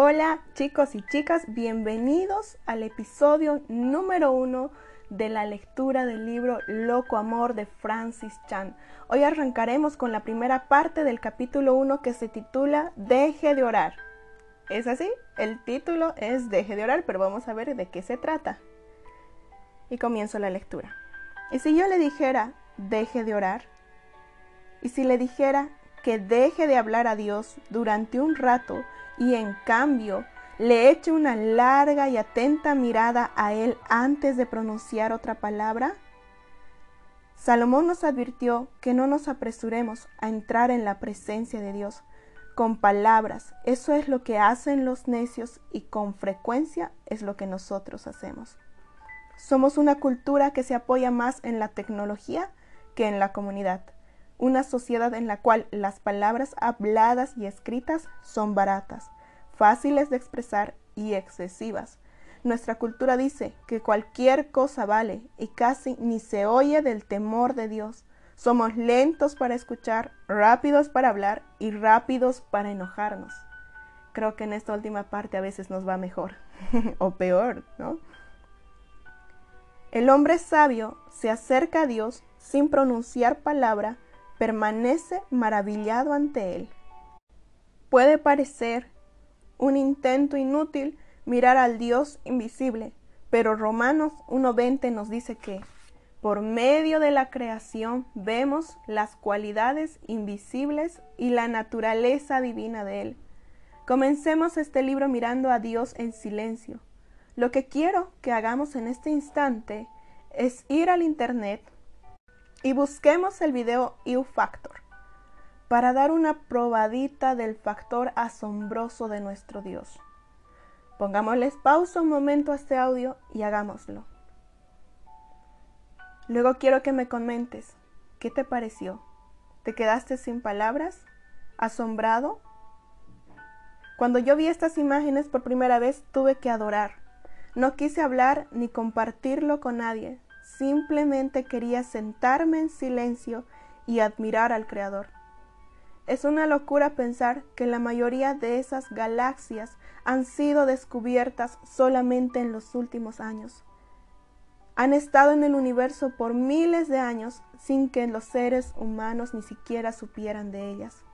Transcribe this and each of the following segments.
Hola chicos y chicas, bienvenidos al episodio número uno de la lectura del libro Loco Amor de Francis Chan. Hoy arrancaremos con la primera parte del capítulo 1 que se titula Deje de orar. ¿Es así? El título es Deje de orar, pero vamos a ver de qué se trata. Y comienzo la lectura. ¿Y si yo le dijera, deje de orar? ¿Y si le dijera que deje de hablar a Dios durante un rato y en cambio le eche una larga y atenta mirada a Él antes de pronunciar otra palabra? Salomón nos advirtió que no nos apresuremos a entrar en la presencia de Dios con palabras. Eso es lo que hacen los necios y con frecuencia es lo que nosotros hacemos. Somos una cultura que se apoya más en la tecnología que en la comunidad una sociedad en la cual las palabras habladas y escritas son baratas, fáciles de expresar y excesivas. Nuestra cultura dice que cualquier cosa vale y casi ni se oye del temor de Dios. Somos lentos para escuchar, rápidos para hablar y rápidos para enojarnos. Creo que en esta última parte a veces nos va mejor o peor, ¿no? El hombre sabio se acerca a Dios sin pronunciar palabra permanece maravillado ante él. Puede parecer un intento inútil mirar al Dios invisible, pero Romanos 1.20 nos dice que por medio de la creación vemos las cualidades invisibles y la naturaleza divina de Él. Comencemos este libro mirando a Dios en silencio. Lo que quiero que hagamos en este instante es ir al Internet y busquemos el video U Factor para dar una probadita del factor asombroso de nuestro Dios. Pongámosles pausa un momento a este audio y hagámoslo. Luego quiero que me comentes, ¿qué te pareció? ¿Te quedaste sin palabras? ¿Asombrado? Cuando yo vi estas imágenes por primera vez tuve que adorar. No quise hablar ni compartirlo con nadie, Simplemente quería sentarme en silencio y admirar al Creador. Es una locura pensar que la mayoría de esas galaxias han sido descubiertas solamente en los últimos años. Han estado en el universo por miles de años sin que los seres humanos ni siquiera supieran de ellas.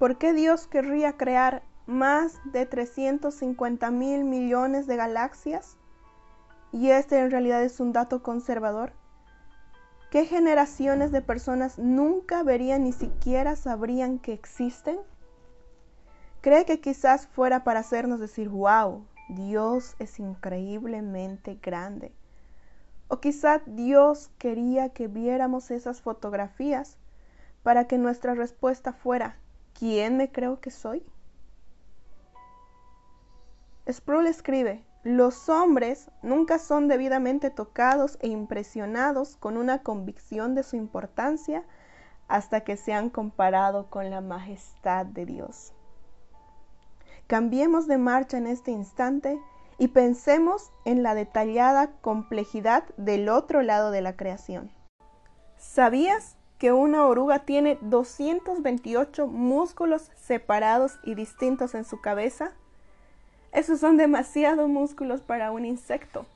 ¿Por qué Dios querría crear más de 350 mil millones de galaxias? Y este en realidad es un dato conservador, ¿qué generaciones de personas nunca verían ni siquiera sabrían que existen? ¿Cree que quizás fuera para hacernos decir, wow, Dios es increíblemente grande? O quizás Dios quería que viéramos esas fotografías para que nuestra respuesta fuera, ¿quién me creo que soy? Sproul escribe, los hombres nunca son debidamente tocados e impresionados con una convicción de su importancia hasta que se han comparado con la majestad de Dios. Cambiemos de marcha en este instante y pensemos en la detallada complejidad del otro lado de la creación. ¿Sabías que una oruga tiene 228 músculos separados y distintos en su cabeza? Esos son demasiados músculos para un insecto.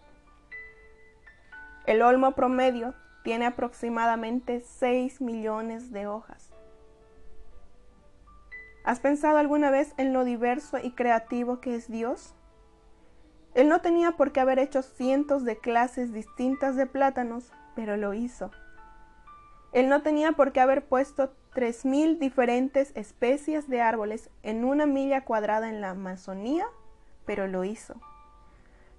El olmo promedio tiene aproximadamente 6 millones de hojas. ¿Has pensado alguna vez en lo diverso y creativo que es Dios? Él no tenía por qué haber hecho cientos de clases distintas de plátanos, pero lo hizo. Él no tenía por qué haber puesto 3.000 diferentes especies de árboles en una milla cuadrada en la Amazonía pero lo hizo.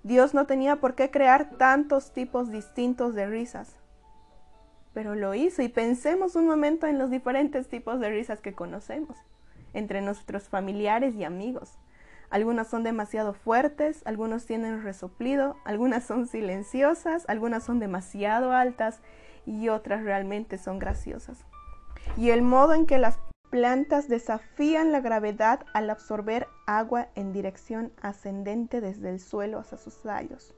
Dios no tenía por qué crear tantos tipos distintos de risas, pero lo hizo y pensemos un momento en los diferentes tipos de risas que conocemos entre nuestros familiares y amigos. Algunas son demasiado fuertes, algunos tienen resoplido, algunas son silenciosas, algunas son demasiado altas y otras realmente son graciosas. Y el modo en que las plantas desafían la gravedad al absorber agua en dirección ascendente desde el suelo hacia sus tallos.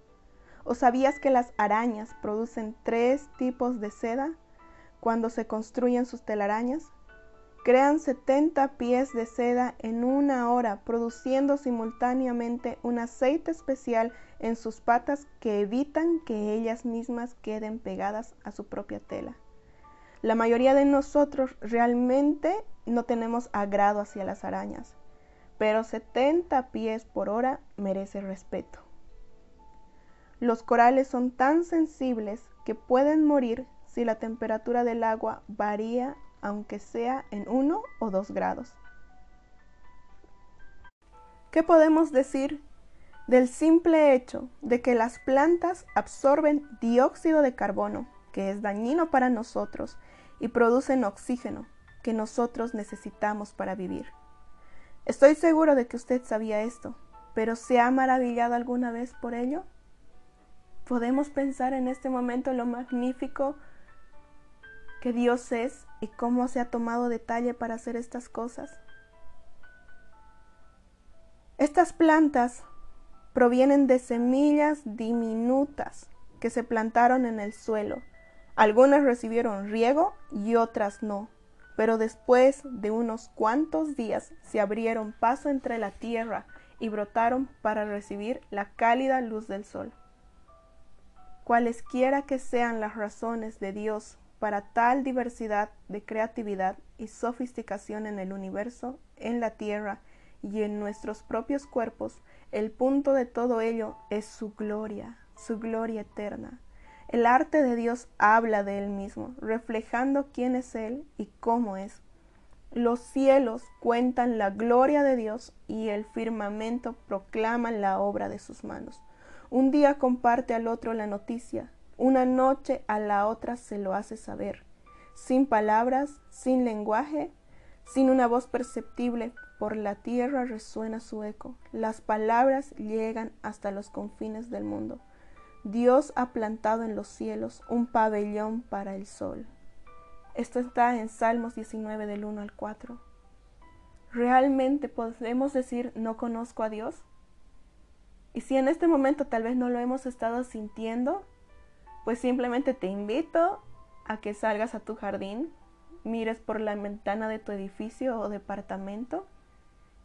¿O sabías que las arañas producen tres tipos de seda cuando se construyen sus telarañas? crean 70 pies de seda en una hora, produciendo simultáneamente un aceite especial en sus patas que evitan que ellas mismas queden pegadas a su propia tela. La mayoría de nosotros realmente no tenemos agrado hacia las arañas, pero 70 pies por hora merece respeto. Los corales son tan sensibles que pueden morir si la temperatura del agua varía aunque sea en 1 o 2 grados. ¿Qué podemos decir del simple hecho de que las plantas absorben dióxido de carbono, que es dañino para nosotros, y producen oxígeno, que nosotros necesitamos para vivir? Estoy seguro de que usted sabía esto, pero ¿se ha maravillado alguna vez por ello? ¿Podemos pensar en este momento lo magnífico que Dios es y cómo se ha tomado detalle para hacer estas cosas. Estas plantas provienen de semillas diminutas que se plantaron en el suelo. Algunas recibieron riego y otras no, pero después de unos cuantos días se abrieron paso entre la tierra y brotaron para recibir la cálida luz del sol. Cualesquiera que sean las razones de Dios para tal diversidad de creatividad y sofisticación en el universo, en la Tierra y en nuestros propios cuerpos, el punto de todo ello es su gloria, su gloria eterna. El arte de Dios habla de Él mismo, reflejando quién es Él y cómo es. Los cielos cuentan la gloria de Dios y el firmamento proclama la obra de sus manos. Un día comparte al otro la noticia, una noche a la otra se lo hace saber, sin palabras, sin lenguaje, sin una voz perceptible, por la tierra resuena su eco, las palabras llegan hasta los confines del mundo. Dios ha plantado en los cielos un pabellón para el sol. Esto está en Salmos 19 del 1 al 4. ¿Realmente podemos decir no conozco a Dios? Y si en este momento tal vez no lo hemos estado sintiendo, pues simplemente te invito a que salgas a tu jardín, mires por la ventana de tu edificio o departamento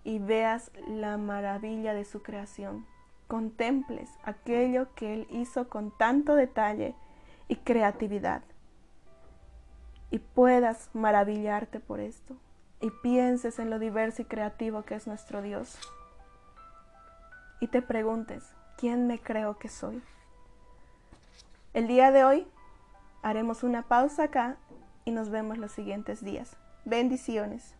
y veas la maravilla de su creación. Contemples aquello que Él hizo con tanto detalle y creatividad. Y puedas maravillarte por esto. Y pienses en lo diverso y creativo que es nuestro Dios. Y te preguntes, ¿quién me creo que soy? El día de hoy haremos una pausa acá y nos vemos los siguientes días. Bendiciones.